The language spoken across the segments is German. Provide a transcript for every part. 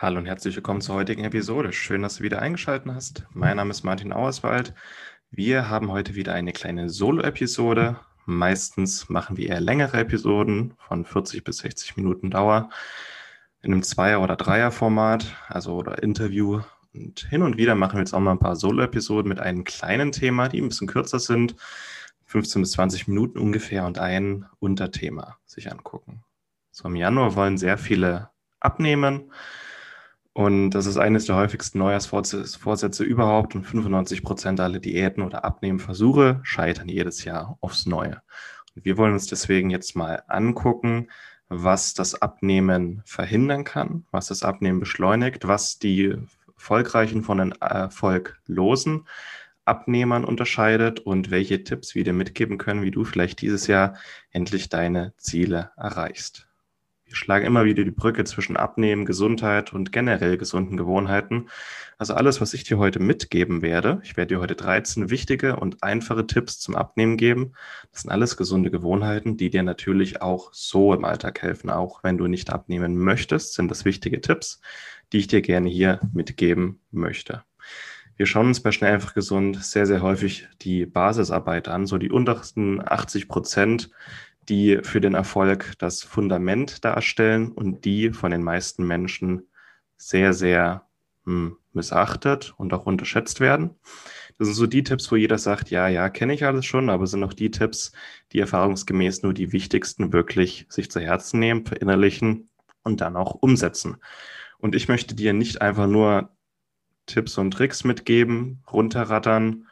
Hallo und herzlich willkommen zur heutigen Episode. Schön, dass du wieder eingeschaltet hast. Mein Name ist Martin Auerswald. Wir haben heute wieder eine kleine Solo-Episode. Meistens machen wir eher längere Episoden von 40 bis 60 Minuten Dauer in einem Zweier- oder Dreier-Format, also oder Interview. Und hin und wieder machen wir jetzt auch mal ein paar Solo-Episoden mit einem kleinen Thema, die ein bisschen kürzer sind, 15 bis 20 Minuten ungefähr und ein Unterthema sich angucken. So im Januar wollen sehr viele abnehmen. Und das ist eines der häufigsten Neujahrsvorsätze überhaupt. Und 95 Prozent aller Diäten oder Abnehmenversuche scheitern jedes Jahr aufs Neue. Und wir wollen uns deswegen jetzt mal angucken, was das Abnehmen verhindern kann, was das Abnehmen beschleunigt, was die erfolgreichen von den erfolglosen Abnehmern unterscheidet und welche Tipps wir dir mitgeben können, wie du vielleicht dieses Jahr endlich deine Ziele erreichst. Wir schlagen immer wieder die Brücke zwischen Abnehmen, Gesundheit und generell gesunden Gewohnheiten. Also alles, was ich dir heute mitgeben werde, ich werde dir heute 13 wichtige und einfache Tipps zum Abnehmen geben. Das sind alles gesunde Gewohnheiten, die dir natürlich auch so im Alltag helfen. Auch wenn du nicht abnehmen möchtest, sind das wichtige Tipps, die ich dir gerne hier mitgeben möchte. Wir schauen uns bei Schnell einfach gesund sehr, sehr häufig die Basisarbeit an, so die untersten 80 Prozent die für den Erfolg das Fundament darstellen und die von den meisten Menschen sehr, sehr hm, missachtet und auch unterschätzt werden. Das sind so die Tipps, wo jeder sagt, ja, ja, kenne ich alles schon, aber sind auch die Tipps, die erfahrungsgemäß nur die wichtigsten wirklich sich zu Herzen nehmen, verinnerlichen und dann auch umsetzen. Und ich möchte dir nicht einfach nur Tipps und Tricks mitgeben, runterrattern,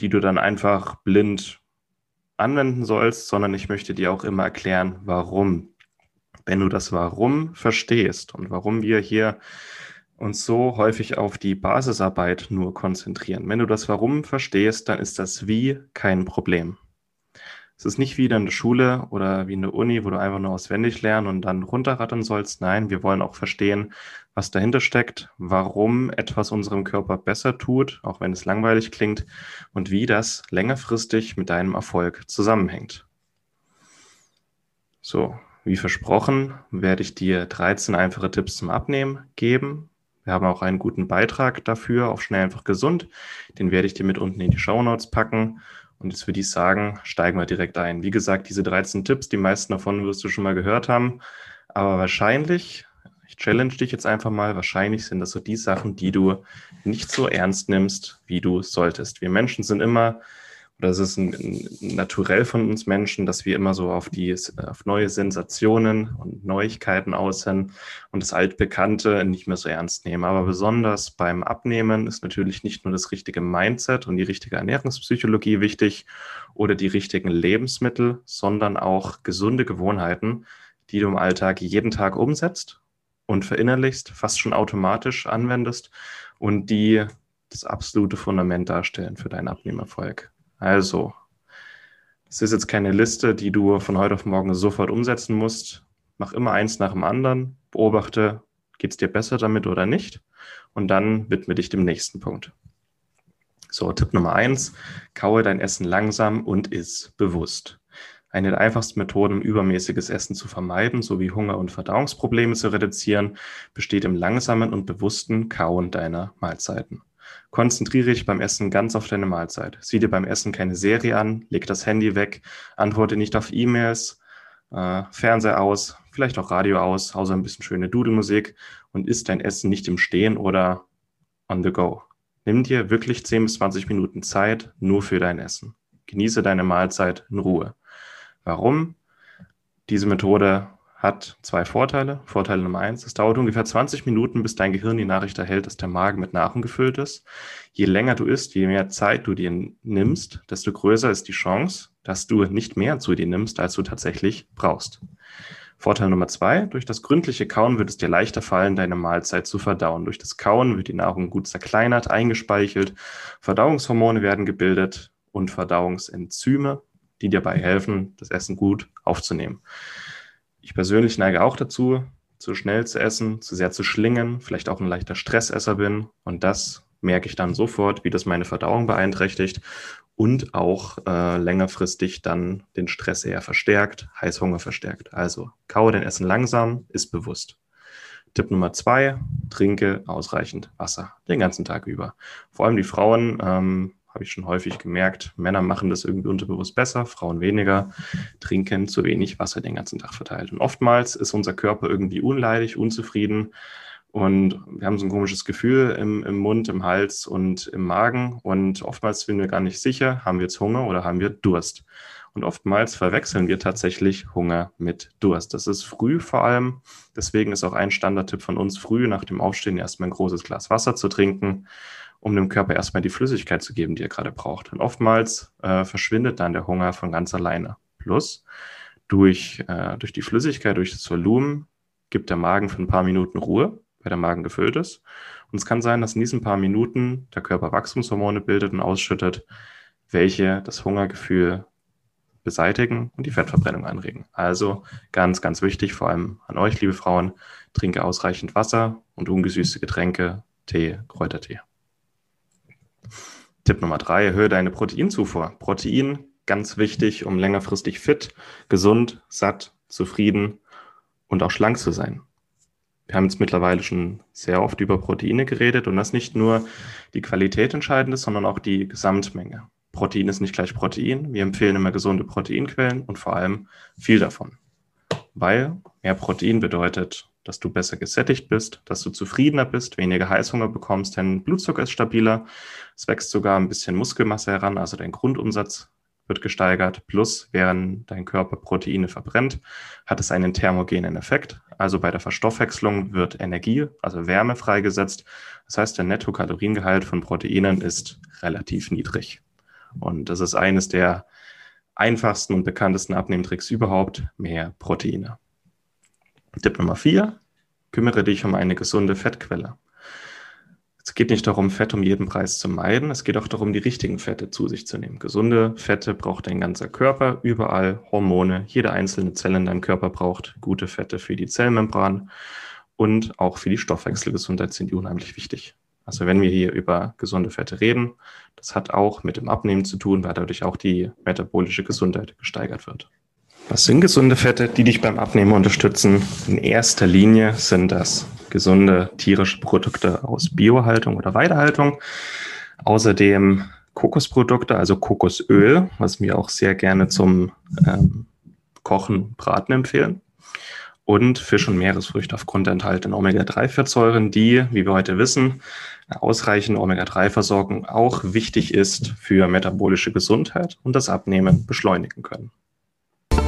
die du dann einfach blind anwenden sollst, sondern ich möchte dir auch immer erklären, warum. Wenn du das Warum verstehst und warum wir hier uns so häufig auf die Basisarbeit nur konzentrieren. Wenn du das Warum verstehst, dann ist das Wie kein Problem. Es ist nicht wie in der Schule oder wie in der Uni, wo du einfach nur auswendig lernen und dann runterrattern sollst. Nein, wir wollen auch verstehen, was dahinter steckt, warum etwas unserem Körper besser tut, auch wenn es langweilig klingt, und wie das längerfristig mit deinem Erfolg zusammenhängt. So, wie versprochen, werde ich dir 13 einfache Tipps zum Abnehmen geben. Wir haben auch einen guten Beitrag dafür auf Schnell einfach gesund. Den werde ich dir mit unten in die Show Notes packen. Und jetzt würde ich sagen, steigen wir direkt ein. Wie gesagt, diese 13 Tipps, die meisten davon wirst du schon mal gehört haben. Aber wahrscheinlich, ich challenge dich jetzt einfach mal, wahrscheinlich sind das so die Sachen, die du nicht so ernst nimmst, wie du solltest. Wir Menschen sind immer oder es ist ein, ein naturell von uns Menschen, dass wir immer so auf die auf neue Sensationen und Neuigkeiten aus sind und das Altbekannte nicht mehr so ernst nehmen. Aber besonders beim Abnehmen ist natürlich nicht nur das richtige Mindset und die richtige Ernährungspsychologie wichtig oder die richtigen Lebensmittel, sondern auch gesunde Gewohnheiten, die du im Alltag jeden Tag umsetzt und verinnerlichst, fast schon automatisch anwendest und die das absolute Fundament darstellen für deinen Abnehmerfolg. Also, es ist jetzt keine Liste, die du von heute auf morgen sofort umsetzen musst. Mach immer eins nach dem anderen, beobachte, geht es dir besser damit oder nicht und dann widme dich dem nächsten Punkt. So, Tipp Nummer eins, kaue dein Essen langsam und iss bewusst. Eine der einfachsten Methoden, um übermäßiges Essen zu vermeiden, sowie Hunger- und Verdauungsprobleme zu reduzieren, besteht im langsamen und bewussten Kauen deiner Mahlzeiten. Konzentriere dich beim Essen ganz auf deine Mahlzeit. Sieh dir beim Essen keine Serie an, leg das Handy weg, antworte nicht auf E-Mails, äh, Fernseher aus, vielleicht auch Radio aus, außer ein bisschen schöne Dudelmusik und isst dein Essen nicht im Stehen oder on the go. Nimm dir wirklich 10 bis 20 Minuten Zeit nur für dein Essen. Genieße deine Mahlzeit in Ruhe. Warum? Diese Methode hat zwei Vorteile. Vorteil Nummer eins, es dauert ungefähr 20 Minuten, bis dein Gehirn die Nachricht erhält, dass der Magen mit Nahrung gefüllt ist. Je länger du isst, je mehr Zeit du dir nimmst, desto größer ist die Chance, dass du nicht mehr zu dir nimmst, als du tatsächlich brauchst. Vorteil Nummer zwei, durch das gründliche Kauen wird es dir leichter fallen, deine Mahlzeit zu verdauen. Durch das Kauen wird die Nahrung gut zerkleinert, eingespeichelt, Verdauungshormone werden gebildet und Verdauungsenzyme, die dir dabei helfen, das Essen gut aufzunehmen. Ich persönlich neige auch dazu, zu schnell zu essen, zu sehr zu schlingen, vielleicht auch ein leichter Stressesser bin und das merke ich dann sofort, wie das meine Verdauung beeinträchtigt und auch äh, längerfristig dann den Stress eher verstärkt, Heißhunger verstärkt. Also kaue dein Essen langsam, ist bewusst. Tipp Nummer zwei, trinke ausreichend Wasser den ganzen Tag über. Vor allem die Frauen, ähm, habe ich schon häufig gemerkt, Männer machen das irgendwie unterbewusst besser, Frauen weniger, trinken zu wenig Wasser den ganzen Tag verteilt. Und oftmals ist unser Körper irgendwie unleidig, unzufrieden, und wir haben so ein komisches Gefühl im, im Mund, im Hals und im Magen. Und oftmals sind wir gar nicht sicher, haben wir jetzt Hunger oder haben wir Durst. Und oftmals verwechseln wir tatsächlich Hunger mit Durst. Das ist früh vor allem. Deswegen ist auch ein Standardtipp von uns, früh nach dem Aufstehen erstmal ein großes Glas Wasser zu trinken, um dem Körper erstmal die Flüssigkeit zu geben, die er gerade braucht. Und oftmals äh, verschwindet dann der Hunger von ganz alleine. Plus, durch, äh, durch die Flüssigkeit, durch das Volumen, gibt der Magen für ein paar Minuten Ruhe weil der Magen gefüllt ist. Und es kann sein, dass in diesen paar Minuten der Körper Wachstumshormone bildet und ausschüttet, welche das Hungergefühl beseitigen und die Fettverbrennung anregen. Also ganz, ganz wichtig, vor allem an euch, liebe Frauen, trinke ausreichend Wasser und ungesüßte Getränke, Tee, Kräutertee. Tipp Nummer drei, erhöhe deine Proteinzufuhr. Protein, ganz wichtig, um längerfristig fit, gesund, satt, zufrieden und auch schlank zu sein. Wir haben jetzt mittlerweile schon sehr oft über Proteine geredet und das nicht nur die Qualität entscheidend ist, sondern auch die Gesamtmenge. Protein ist nicht gleich Protein. Wir empfehlen immer gesunde Proteinquellen und vor allem viel davon. Weil mehr Protein bedeutet, dass du besser gesättigt bist, dass du zufriedener bist, weniger Heißhunger bekommst, dein Blutzucker ist stabiler, es wächst sogar ein bisschen Muskelmasse heran, also dein Grundumsatz wird gesteigert. Plus, während dein Körper Proteine verbrennt, hat es einen thermogenen Effekt. Also bei der Verstoffwechslung wird Energie, also Wärme freigesetzt. Das heißt, der Nettokaloriengehalt von Proteinen ist relativ niedrig. Und das ist eines der einfachsten und bekanntesten Abnehmtricks überhaupt, mehr Proteine. Tipp Nummer vier, kümmere dich um eine gesunde Fettquelle. Es geht nicht darum, Fett um jeden Preis zu meiden. Es geht auch darum, die richtigen Fette zu sich zu nehmen. Gesunde Fette braucht dein ganzer Körper, überall Hormone. Jede einzelne Zelle in deinem Körper braucht gute Fette für die Zellmembran und auch für die Stoffwechselgesundheit sind die unheimlich wichtig. Also wenn wir hier über gesunde Fette reden, das hat auch mit dem Abnehmen zu tun, weil dadurch auch die metabolische Gesundheit gesteigert wird. Was sind gesunde Fette, die dich beim Abnehmen unterstützen? In erster Linie sind das gesunde tierische Produkte aus Biohaltung oder Weidehaltung. Außerdem Kokosprodukte, also Kokosöl, was wir auch sehr gerne zum ähm, Kochen, Braten empfehlen. Und Fisch- und Meeresfrüchte aufgrund der enthaltenen Omega-3-Fettsäuren, die, wie wir heute wissen, ausreichende Omega-3-Versorgung auch wichtig ist für metabolische Gesundheit und das Abnehmen beschleunigen können.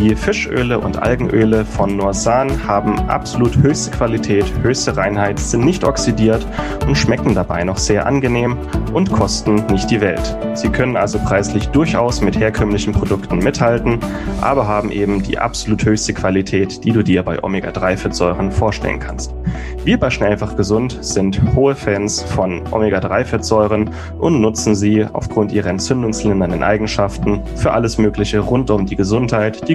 Die Fischöle und Algenöle von Norsan haben absolut höchste Qualität, höchste Reinheit, sind nicht oxidiert und schmecken dabei noch sehr angenehm und kosten nicht die Welt. Sie können also preislich durchaus mit herkömmlichen Produkten mithalten, aber haben eben die absolut höchste Qualität, die du dir bei Omega-3-Fettsäuren vorstellen kannst. Wir bei Schnellfach Gesund sind hohe Fans von Omega-3-Fettsäuren und nutzen sie aufgrund ihrer entzündungslindernden Eigenschaften für alles Mögliche rund um die Gesundheit, die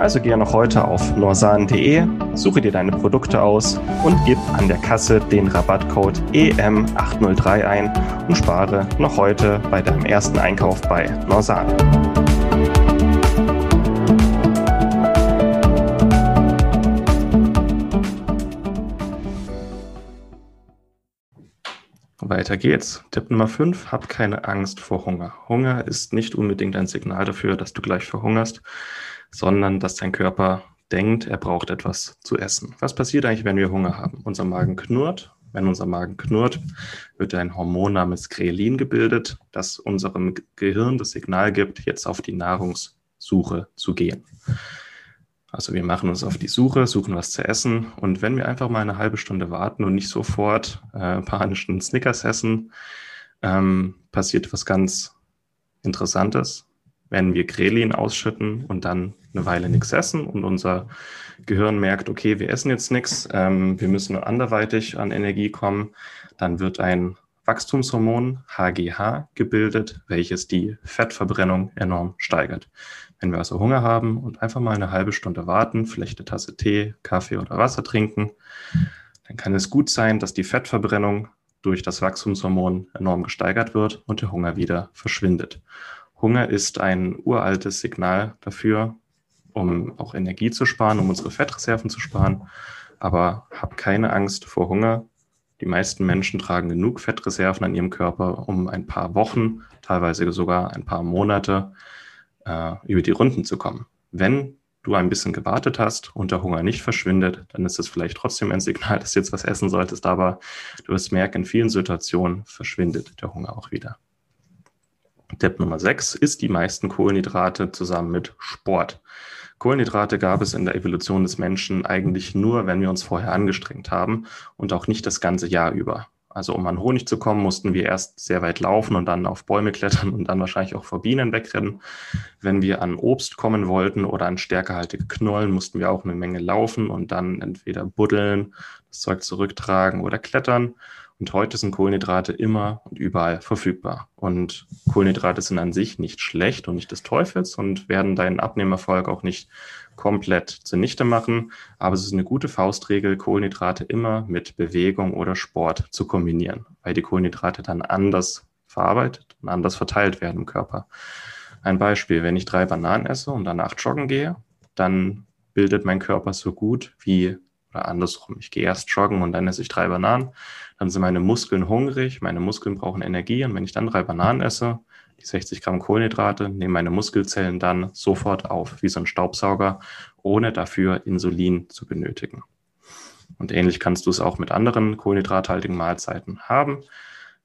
Also gehe noch heute auf norsan.de, suche dir deine Produkte aus und gib an der Kasse den Rabattcode EM803 ein und spare noch heute bei deinem ersten Einkauf bei Norsan. Weiter geht's. Tipp Nummer 5, hab keine Angst vor Hunger. Hunger ist nicht unbedingt ein Signal dafür, dass du gleich verhungerst, sondern dass dein Körper denkt, er braucht etwas zu essen. Was passiert eigentlich, wenn wir Hunger haben? Unser Magen knurrt. Wenn unser Magen knurrt, wird ein Hormon namens Grelin gebildet, das unserem Gehirn das Signal gibt, jetzt auf die Nahrungssuche zu gehen. Also wir machen uns auf die Suche, suchen was zu essen und wenn wir einfach mal eine halbe Stunde warten und nicht sofort äh, panischen Snickers essen, ähm, passiert was ganz Interessantes. Wenn wir Grelin ausschütten und dann eine Weile nichts essen und unser Gehirn merkt, okay, wir essen jetzt nichts, ähm, wir müssen anderweitig an Energie kommen, dann wird ein Wachstumshormon HGH gebildet, welches die Fettverbrennung enorm steigert. Wenn wir also Hunger haben und einfach mal eine halbe Stunde warten, vielleicht eine Tasse Tee, Kaffee oder Wasser trinken, dann kann es gut sein, dass die Fettverbrennung durch das Wachstumshormon enorm gesteigert wird und der Hunger wieder verschwindet. Hunger ist ein uraltes Signal dafür, um auch Energie zu sparen, um unsere Fettreserven zu sparen. Aber hab keine Angst vor Hunger. Die meisten Menschen tragen genug Fettreserven an ihrem Körper, um ein paar Wochen, teilweise sogar ein paar Monate äh, über die Runden zu kommen. Wenn du ein bisschen gewartet hast und der Hunger nicht verschwindet, dann ist es vielleicht trotzdem ein Signal, dass du jetzt was essen solltest, aber du wirst merken, in vielen Situationen verschwindet der Hunger auch wieder. Tipp Nummer 6 ist die meisten Kohlenhydrate zusammen mit Sport. Kohlenhydrate gab es in der Evolution des Menschen eigentlich nur, wenn wir uns vorher angestrengt haben und auch nicht das ganze Jahr über. Also um an Honig zu kommen, mussten wir erst sehr weit laufen und dann auf Bäume klettern und dann wahrscheinlich auch vor Bienen wegrennen. Wenn wir an Obst kommen wollten oder an stärkehaltige Knollen, mussten wir auch eine Menge laufen und dann entweder buddeln, das Zeug zurücktragen oder klettern. Und heute sind Kohlenhydrate immer und überall verfügbar. Und Kohlenhydrate sind an sich nicht schlecht und nicht des Teufels und werden deinen Abnehmerfolg auch nicht komplett zunichte machen. Aber es ist eine gute Faustregel, Kohlenhydrate immer mit Bewegung oder Sport zu kombinieren, weil die Kohlenhydrate dann anders verarbeitet und anders verteilt werden im Körper. Ein Beispiel, wenn ich drei Bananen esse und danach joggen gehe, dann bildet mein Körper so gut wie oder andersrum, ich gehe erst joggen und dann esse ich drei Bananen. Dann sind meine Muskeln hungrig, meine Muskeln brauchen Energie und wenn ich dann drei Bananen esse, die 60 Gramm Kohlenhydrate, nehmen meine Muskelzellen dann sofort auf, wie so ein Staubsauger, ohne dafür Insulin zu benötigen. Und ähnlich kannst du es auch mit anderen kohlenhydrathaltigen Mahlzeiten haben.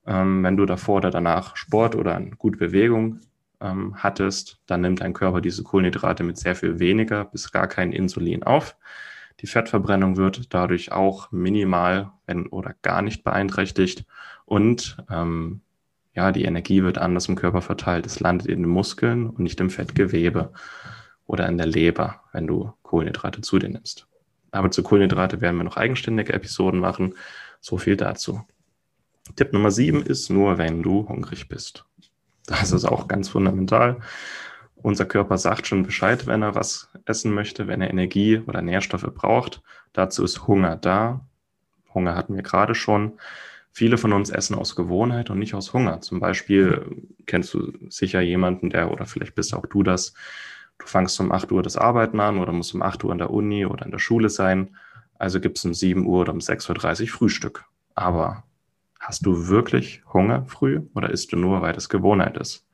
Ähm, wenn du davor oder danach Sport oder eine gute Bewegung ähm, hattest, dann nimmt dein Körper diese Kohlenhydrate mit sehr viel weniger bis gar kein Insulin auf. Die Fettverbrennung wird dadurch auch minimal wenn, oder gar nicht beeinträchtigt und ähm, ja, die Energie wird anders im Körper verteilt. Es landet in den Muskeln und nicht im Fettgewebe oder in der Leber, wenn du Kohlenhydrate zu dir nimmst. Aber zu Kohlenhydrate werden wir noch eigenständige Episoden machen. So viel dazu. Tipp Nummer sieben ist nur, wenn du hungrig bist. Das ist auch ganz fundamental. Unser Körper sagt schon Bescheid, wenn er was essen möchte, wenn er Energie oder Nährstoffe braucht. Dazu ist Hunger da. Hunger hatten wir gerade schon. Viele von uns essen aus Gewohnheit und nicht aus Hunger. Zum Beispiel kennst du sicher jemanden, der, oder vielleicht bist auch du das, du fangst um 8 Uhr das Arbeiten an oder musst um 8 Uhr in der Uni oder in der Schule sein. Also gibt es um 7 Uhr oder um 6.30 Uhr Frühstück. Aber hast du wirklich Hunger früh oder isst du nur, weil das Gewohnheit ist?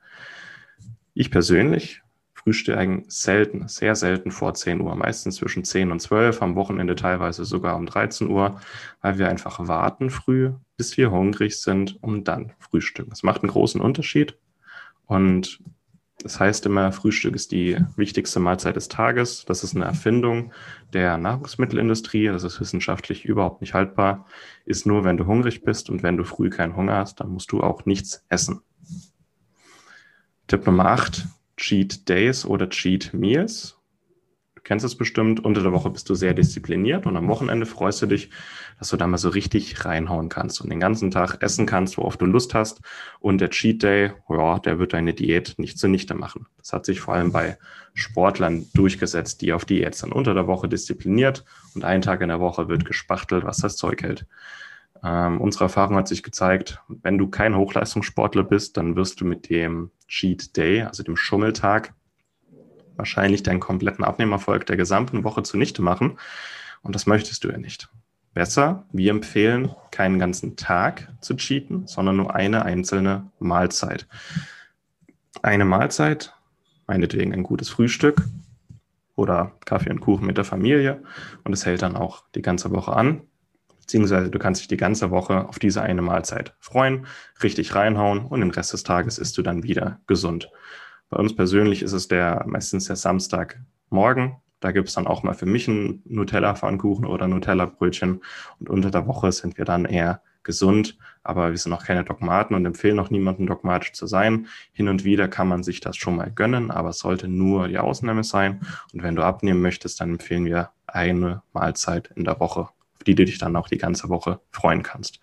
Ich persönlich frühstücken selten, sehr selten vor 10 Uhr, meistens zwischen 10 und 12, am Wochenende teilweise sogar um 13 Uhr, weil wir einfach warten früh, bis wir hungrig sind, um dann frühstücken. Das macht einen großen Unterschied und das heißt immer, Frühstück ist die wichtigste Mahlzeit des Tages. Das ist eine Erfindung der Nahrungsmittelindustrie. Das ist wissenschaftlich überhaupt nicht haltbar. Ist nur, wenn du hungrig bist und wenn du früh keinen Hunger hast, dann musst du auch nichts essen. Tipp Nummer 8. Cheat Days oder Cheat Meals. Du kennst es bestimmt, unter der Woche bist du sehr diszipliniert und am Wochenende freust du dich, dass du da mal so richtig reinhauen kannst und den ganzen Tag essen kannst, worauf du Lust hast. Und der Cheat Day, ja, der wird deine Diät nicht zunichte machen. Das hat sich vor allem bei Sportlern durchgesetzt, die auf Diät sind. Unter der Woche diszipliniert und einen Tag in der Woche wird gespachtelt, was das Zeug hält. Ähm, unsere Erfahrung hat sich gezeigt, wenn du kein Hochleistungssportler bist, dann wirst du mit dem Cheat Day, also dem Schummeltag, wahrscheinlich deinen kompletten Abnehmerfolg der gesamten Woche zunichte machen. Und das möchtest du ja nicht. Besser, wir empfehlen, keinen ganzen Tag zu cheaten, sondern nur eine einzelne Mahlzeit. Eine Mahlzeit, meinetwegen ein gutes Frühstück oder Kaffee und Kuchen mit der Familie. Und es hält dann auch die ganze Woche an. Beziehungsweise du kannst dich die ganze Woche auf diese eine Mahlzeit freuen, richtig reinhauen und den Rest des Tages isst du dann wieder gesund. Bei uns persönlich ist es der meistens der Samstagmorgen. Da gibt es dann auch mal für mich einen Nutella-Pfannkuchen oder Nutella-Brötchen. Und unter der Woche sind wir dann eher gesund, aber wir sind noch keine Dogmaten und empfehlen auch niemandem dogmatisch zu sein. Hin und wieder kann man sich das schon mal gönnen, aber es sollte nur die Ausnahme sein. Und wenn du abnehmen möchtest, dann empfehlen wir eine Mahlzeit in der Woche, auf die du dich dann auch die ganze Woche freuen kannst.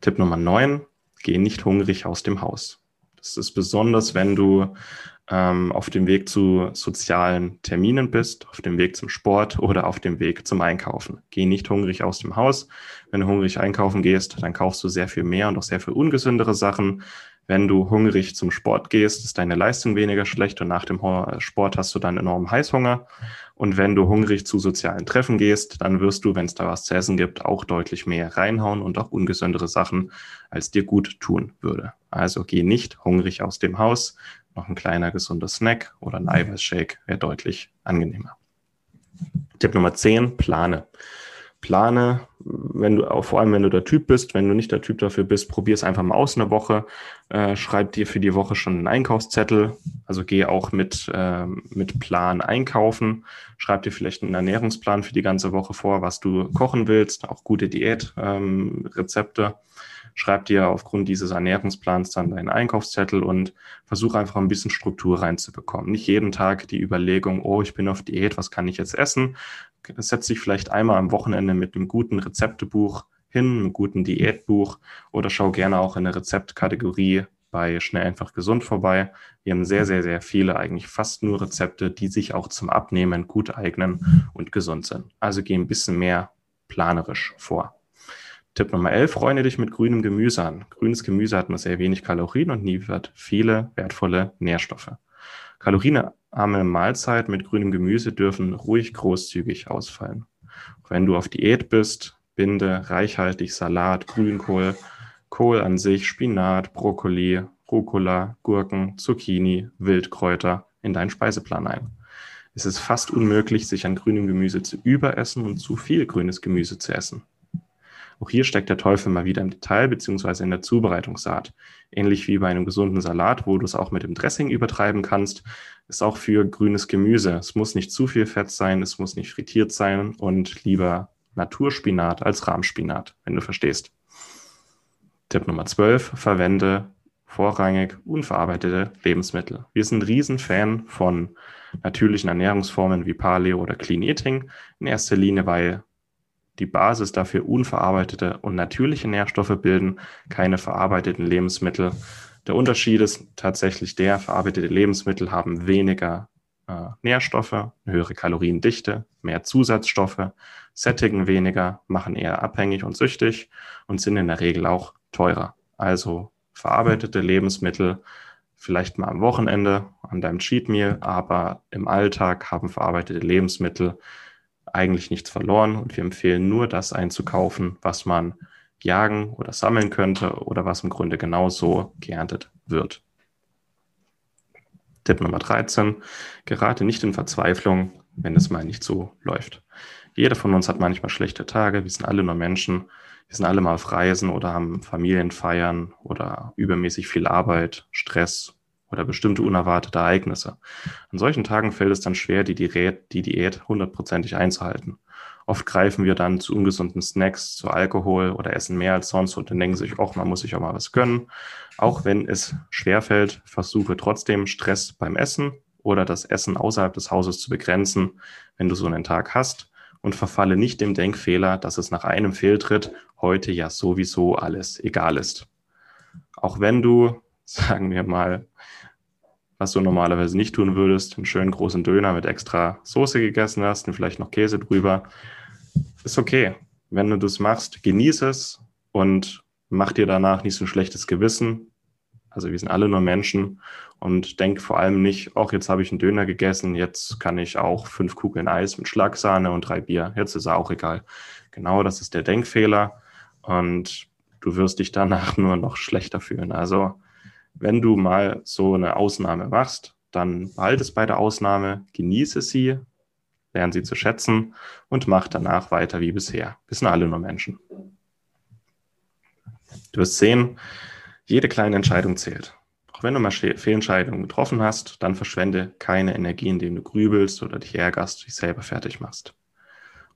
Tipp Nummer 9, geh nicht hungrig aus dem Haus. Das ist besonders, wenn du ähm, auf dem Weg zu sozialen Terminen bist, auf dem Weg zum Sport oder auf dem Weg zum Einkaufen. Geh nicht hungrig aus dem Haus. Wenn du hungrig einkaufen gehst, dann kaufst du sehr viel mehr und auch sehr viel ungesündere Sachen. Wenn du hungrig zum Sport gehst, ist deine Leistung weniger schlecht und nach dem Sport hast du dann enormen Heißhunger. Und wenn du hungrig zu sozialen Treffen gehst, dann wirst du, wenn es da was zu essen gibt, auch deutlich mehr reinhauen und auch ungesündere Sachen, als dir gut tun würde. Also geh nicht hungrig aus dem Haus. Noch ein kleiner gesunder Snack oder ein Eiweißshake wäre deutlich angenehmer. Tipp Nummer 10, plane plane, wenn du, vor allem wenn du der Typ bist, wenn du nicht der Typ dafür bist, probier es einfach mal aus eine Woche, äh, schreib dir für die Woche schon einen Einkaufszettel, also geh auch mit, äh, mit Plan einkaufen, schreib dir vielleicht einen Ernährungsplan für die ganze Woche vor, was du kochen willst, auch gute Diätrezepte. Ähm, schreib dir aufgrund dieses Ernährungsplans dann deinen Einkaufszettel und versuch einfach ein bisschen Struktur reinzubekommen. Nicht jeden Tag die Überlegung, oh, ich bin auf Diät, was kann ich jetzt essen, setz dich vielleicht einmal am Wochenende mit einem guten Rezeptebuch hin, einem guten Diätbuch oder schau gerne auch in der Rezeptkategorie bei Schnell einfach gesund vorbei. Wir haben sehr, sehr, sehr viele, eigentlich fast nur Rezepte, die sich auch zum Abnehmen gut eignen und gesund sind. Also geh ein bisschen mehr planerisch vor. Tipp Nummer 11, freunde dich mit grünem Gemüse an. Grünes Gemüse hat nur sehr wenig Kalorien und liefert viele wertvolle Nährstoffe. Kalorienarme Mahlzeit mit grünem Gemüse dürfen ruhig großzügig ausfallen. Wenn du auf Diät bist, binde reichhaltig Salat, Grünkohl, Kohl an sich, Spinat, Brokkoli, Rucola, Gurken, Zucchini, Wildkräuter in deinen Speiseplan ein. Es ist fast unmöglich, sich an grünem Gemüse zu überessen und zu viel grünes Gemüse zu essen. Auch hier steckt der Teufel mal wieder im Detail beziehungsweise in der Zubereitungsart. Ähnlich wie bei einem gesunden Salat, wo du es auch mit dem Dressing übertreiben kannst, ist auch für grünes Gemüse. Es muss nicht zu viel Fett sein, es muss nicht frittiert sein und lieber Naturspinat als Rahmspinat, wenn du verstehst. Tipp Nummer 12, verwende vorrangig unverarbeitete Lebensmittel. Wir sind Riesenfan von natürlichen Ernährungsformen wie Paleo oder Clean Eating. In erster Linie, weil die Basis dafür unverarbeitete und natürliche Nährstoffe bilden, keine verarbeiteten Lebensmittel. Der Unterschied ist tatsächlich der, verarbeitete Lebensmittel haben weniger äh, Nährstoffe, höhere Kaloriendichte, mehr Zusatzstoffe, sättigen weniger, machen eher abhängig und süchtig und sind in der Regel auch teurer. Also verarbeitete Lebensmittel vielleicht mal am Wochenende an deinem Cheat Meal, aber im Alltag haben verarbeitete Lebensmittel eigentlich nichts verloren und wir empfehlen nur das einzukaufen, was man jagen oder sammeln könnte oder was im Grunde genauso geerntet wird. Tipp Nummer 13. Gerate nicht in Verzweiflung, wenn es mal nicht so läuft. Jeder von uns hat manchmal schlechte Tage. Wir sind alle nur Menschen. Wir sind alle mal auf Reisen oder haben Familienfeiern oder übermäßig viel Arbeit, Stress oder bestimmte unerwartete Ereignisse. An solchen Tagen fällt es dann schwer, die Diät, die Diät hundertprozentig einzuhalten. Oft greifen wir dann zu ungesunden Snacks, zu Alkohol oder essen mehr als sonst und dann denken sich, auch man muss sich auch mal was gönnen. Auch wenn es schwerfällt, versuche trotzdem Stress beim Essen oder das Essen außerhalb des Hauses zu begrenzen, wenn du so einen Tag hast und verfalle nicht dem Denkfehler, dass es nach einem Fehltritt heute ja sowieso alles egal ist. Auch wenn du, sagen wir mal, was du normalerweise nicht tun würdest, einen schönen großen Döner mit extra Soße gegessen hast und vielleicht noch Käse drüber, ist okay. Wenn du das machst, genieße es und mach dir danach nicht so ein schlechtes Gewissen. Also wir sind alle nur Menschen und denk vor allem nicht, ach, jetzt habe ich einen Döner gegessen, jetzt kann ich auch fünf Kugeln Eis mit Schlagsahne und drei Bier. Jetzt ist er auch egal. Genau, das ist der Denkfehler und du wirst dich danach nur noch schlechter fühlen. Also wenn du mal so eine Ausnahme machst, dann behalte es bei der Ausnahme, genieße sie, lerne sie zu schätzen und mach danach weiter wie bisher. Wir sind alle nur Menschen. Du wirst sehen, jede kleine Entscheidung zählt. Auch wenn du mal Fehlentscheidungen getroffen hast, dann verschwende keine Energie, indem du grübelst oder dich ärgerst, dich selber fertig machst.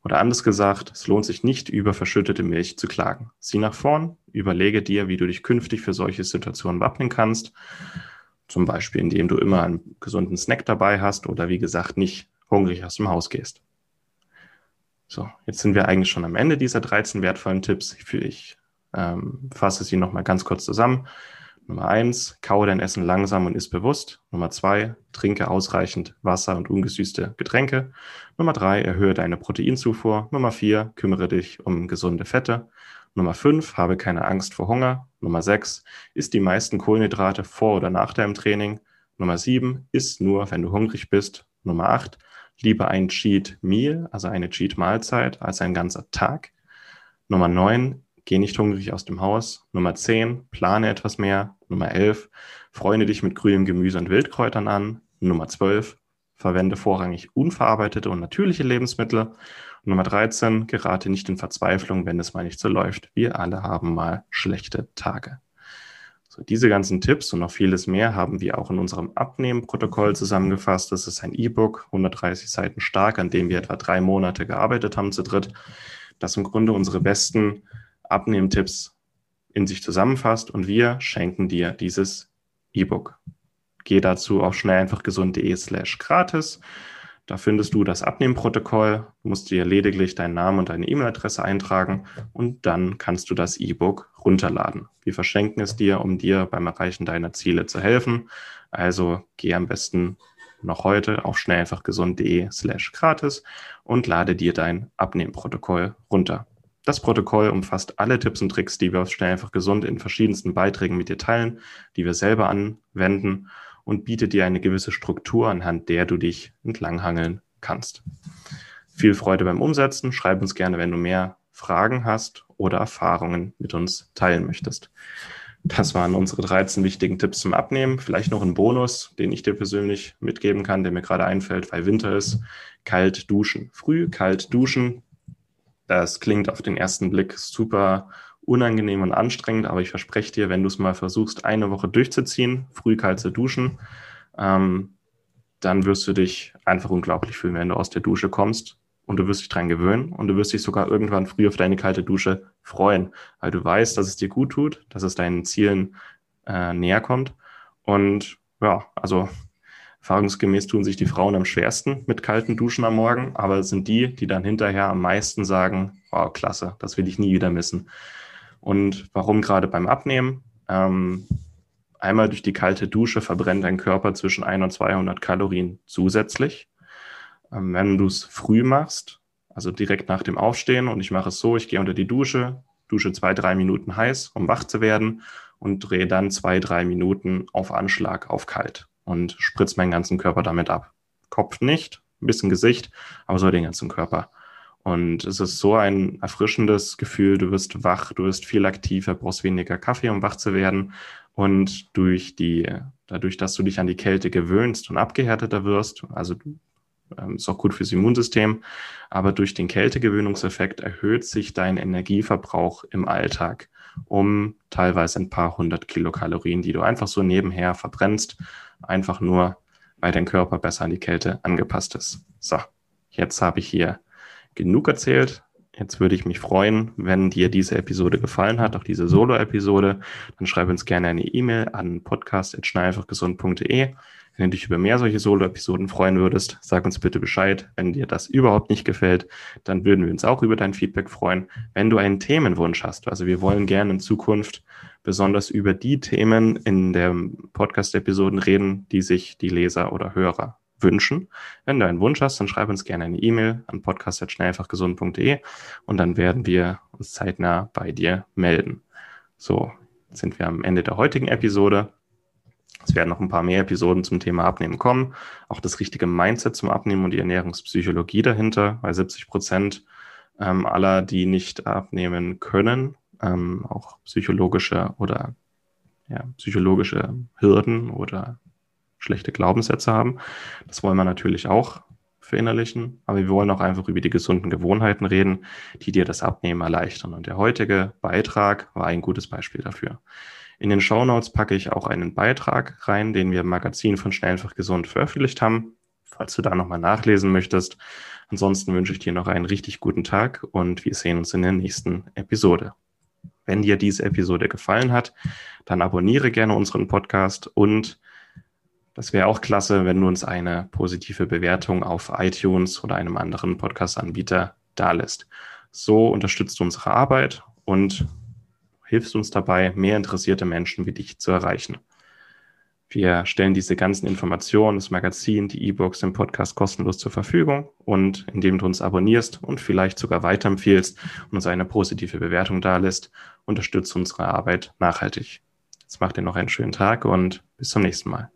Oder anders gesagt, es lohnt sich nicht, über verschüttete Milch zu klagen. Sieh nach vorn, überlege dir, wie du dich künftig für solche Situationen wappnen kannst. Zum Beispiel, indem du immer einen gesunden Snack dabei hast oder wie gesagt nicht hungrig aus dem Haus gehst. So, jetzt sind wir eigentlich schon am Ende dieser 13 wertvollen Tipps. Ich, ich ähm, fasse sie nochmal ganz kurz zusammen. Nummer eins, kaue dein Essen langsam und iss bewusst. Nummer zwei, trinke ausreichend Wasser und ungesüßte Getränke. Nummer drei, erhöhe deine Proteinzufuhr. Nummer vier, kümmere dich um gesunde Fette. Nummer fünf, habe keine Angst vor Hunger. Nummer sechs, isst die meisten Kohlenhydrate vor oder nach deinem Training. Nummer sieben, isst nur, wenn du hungrig bist. Nummer acht, lieber ein Cheat Meal, also eine Cheat Mahlzeit, als ein ganzer Tag. Nummer neun, geh nicht hungrig aus dem Haus. Nummer 10, plane etwas mehr. Nummer 11, freunde dich mit grünem Gemüse und Wildkräutern an. Nummer 12, verwende vorrangig unverarbeitete und natürliche Lebensmittel. Nummer 13, gerate nicht in Verzweiflung, wenn es mal nicht so läuft. Wir alle haben mal schlechte Tage. So, diese ganzen Tipps und noch vieles mehr haben wir auch in unserem Abnehmen-Protokoll zusammengefasst. Das ist ein E-Book, 130 Seiten stark, an dem wir etwa drei Monate gearbeitet haben zu dritt, das im Grunde unsere besten Abnehmtipps in sich zusammenfasst und wir schenken dir dieses E-Book. Geh dazu auf schnell einfach gesund.de slash gratis. Da findest du das Abnehmprotokoll, du musst dir lediglich deinen Namen und deine E-Mail-Adresse eintragen und dann kannst du das E-Book runterladen. Wir verschenken es dir, um dir beim Erreichen deiner Ziele zu helfen. Also geh am besten noch heute auf schnell einfach gesund.de slash gratis und lade dir dein Abnehmprotokoll runter. Das Protokoll umfasst alle Tipps und Tricks, die wir auf Schnell einfach gesund in verschiedensten Beiträgen mit dir teilen, die wir selber anwenden und bietet dir eine gewisse Struktur, anhand der du dich entlanghangeln kannst. Viel Freude beim Umsetzen. Schreib uns gerne, wenn du mehr Fragen hast oder Erfahrungen mit uns teilen möchtest. Das waren unsere 13 wichtigen Tipps zum Abnehmen. Vielleicht noch ein Bonus, den ich dir persönlich mitgeben kann, der mir gerade einfällt, weil Winter ist. Kalt duschen. Früh kalt duschen das klingt auf den ersten Blick super unangenehm und anstrengend, aber ich verspreche dir, wenn du es mal versuchst, eine Woche durchzuziehen, früh kalt zu duschen, ähm, dann wirst du dich einfach unglaublich fühlen, wenn du aus der Dusche kommst und du wirst dich dran gewöhnen und du wirst dich sogar irgendwann früh auf deine kalte Dusche freuen, weil du weißt, dass es dir gut tut, dass es deinen Zielen äh, näher kommt. Und ja, also Erfahrungsgemäß tun sich die Frauen am schwersten mit kalten Duschen am Morgen, aber es sind die, die dann hinterher am meisten sagen, oh, klasse, das will ich nie wieder missen. Und warum gerade beim Abnehmen? Ähm, einmal durch die kalte Dusche verbrennt dein Körper zwischen 1 und 200 Kalorien zusätzlich. Ähm, wenn du es früh machst, also direkt nach dem Aufstehen, und ich mache es so, ich gehe unter die Dusche, dusche zwei, drei Minuten heiß, um wach zu werden und drehe dann zwei, drei Minuten auf Anschlag auf kalt und spritze meinen ganzen Körper damit ab. Kopf nicht, ein bisschen Gesicht, aber so den ganzen Körper. Und es ist so ein erfrischendes Gefühl, du wirst wach, du wirst viel aktiver, brauchst weniger Kaffee, um wach zu werden. Und durch die, dadurch, dass du dich an die Kälte gewöhnst und abgehärteter wirst, also ähm, ist auch gut fürs Immunsystem, aber durch den Kältegewöhnungseffekt erhöht sich dein Energieverbrauch im Alltag um teilweise ein paar hundert Kilokalorien, die du einfach so nebenher verbrennst einfach nur, weil dein Körper besser an die Kälte angepasst ist. So, jetzt habe ich hier genug erzählt. Jetzt würde ich mich freuen, wenn dir diese Episode gefallen hat, auch diese Solo-Episode. Dann schreib uns gerne eine E-Mail an podcast.schnelleinfachgesund.de. Wenn du dich über mehr solche Solo-Episoden freuen würdest, sag uns bitte Bescheid. Wenn dir das überhaupt nicht gefällt, dann würden wir uns auch über dein Feedback freuen. Wenn du einen Themenwunsch hast, also wir wollen gerne in Zukunft besonders über die Themen in den Podcast-Episoden reden, die sich die Leser oder Hörer wünschen. Wenn du einen Wunsch hast, dann schreib uns gerne eine E-Mail an podcast.schnellfachgesund.de und dann werden wir uns zeitnah bei dir melden. So, jetzt sind wir am Ende der heutigen Episode. Es werden noch ein paar mehr Episoden zum Thema Abnehmen kommen. Auch das richtige Mindset zum Abnehmen und die Ernährungspsychologie dahinter, weil 70 Prozent ähm, aller, die nicht abnehmen können, ähm, auch psychologische oder ja, psychologische Hürden oder schlechte Glaubenssätze haben. Das wollen wir natürlich auch verinnerlichen, aber wir wollen auch einfach über die gesunden Gewohnheiten reden, die dir das Abnehmen erleichtern. Und der heutige Beitrag war ein gutes Beispiel dafür. In den Show Notes packe ich auch einen Beitrag rein, den wir im Magazin von Schnell einfach gesund veröffentlicht haben, falls du da nochmal nachlesen möchtest. Ansonsten wünsche ich dir noch einen richtig guten Tag und wir sehen uns in der nächsten Episode. Wenn dir diese Episode gefallen hat, dann abonniere gerne unseren Podcast und das wäre auch klasse, wenn du uns eine positive Bewertung auf iTunes oder einem anderen Podcast-Anbieter dalässt. So unterstützt du unsere Arbeit und hilfst uns dabei, mehr interessierte Menschen wie dich zu erreichen. Wir stellen diese ganzen Informationen, das Magazin, die E-Books, den Podcast kostenlos zur Verfügung. Und indem du uns abonnierst und vielleicht sogar weiterempfiehlst und uns eine positive Bewertung dalässt, unterstützt unsere Arbeit nachhaltig. Jetzt macht ihr noch einen schönen Tag und bis zum nächsten Mal.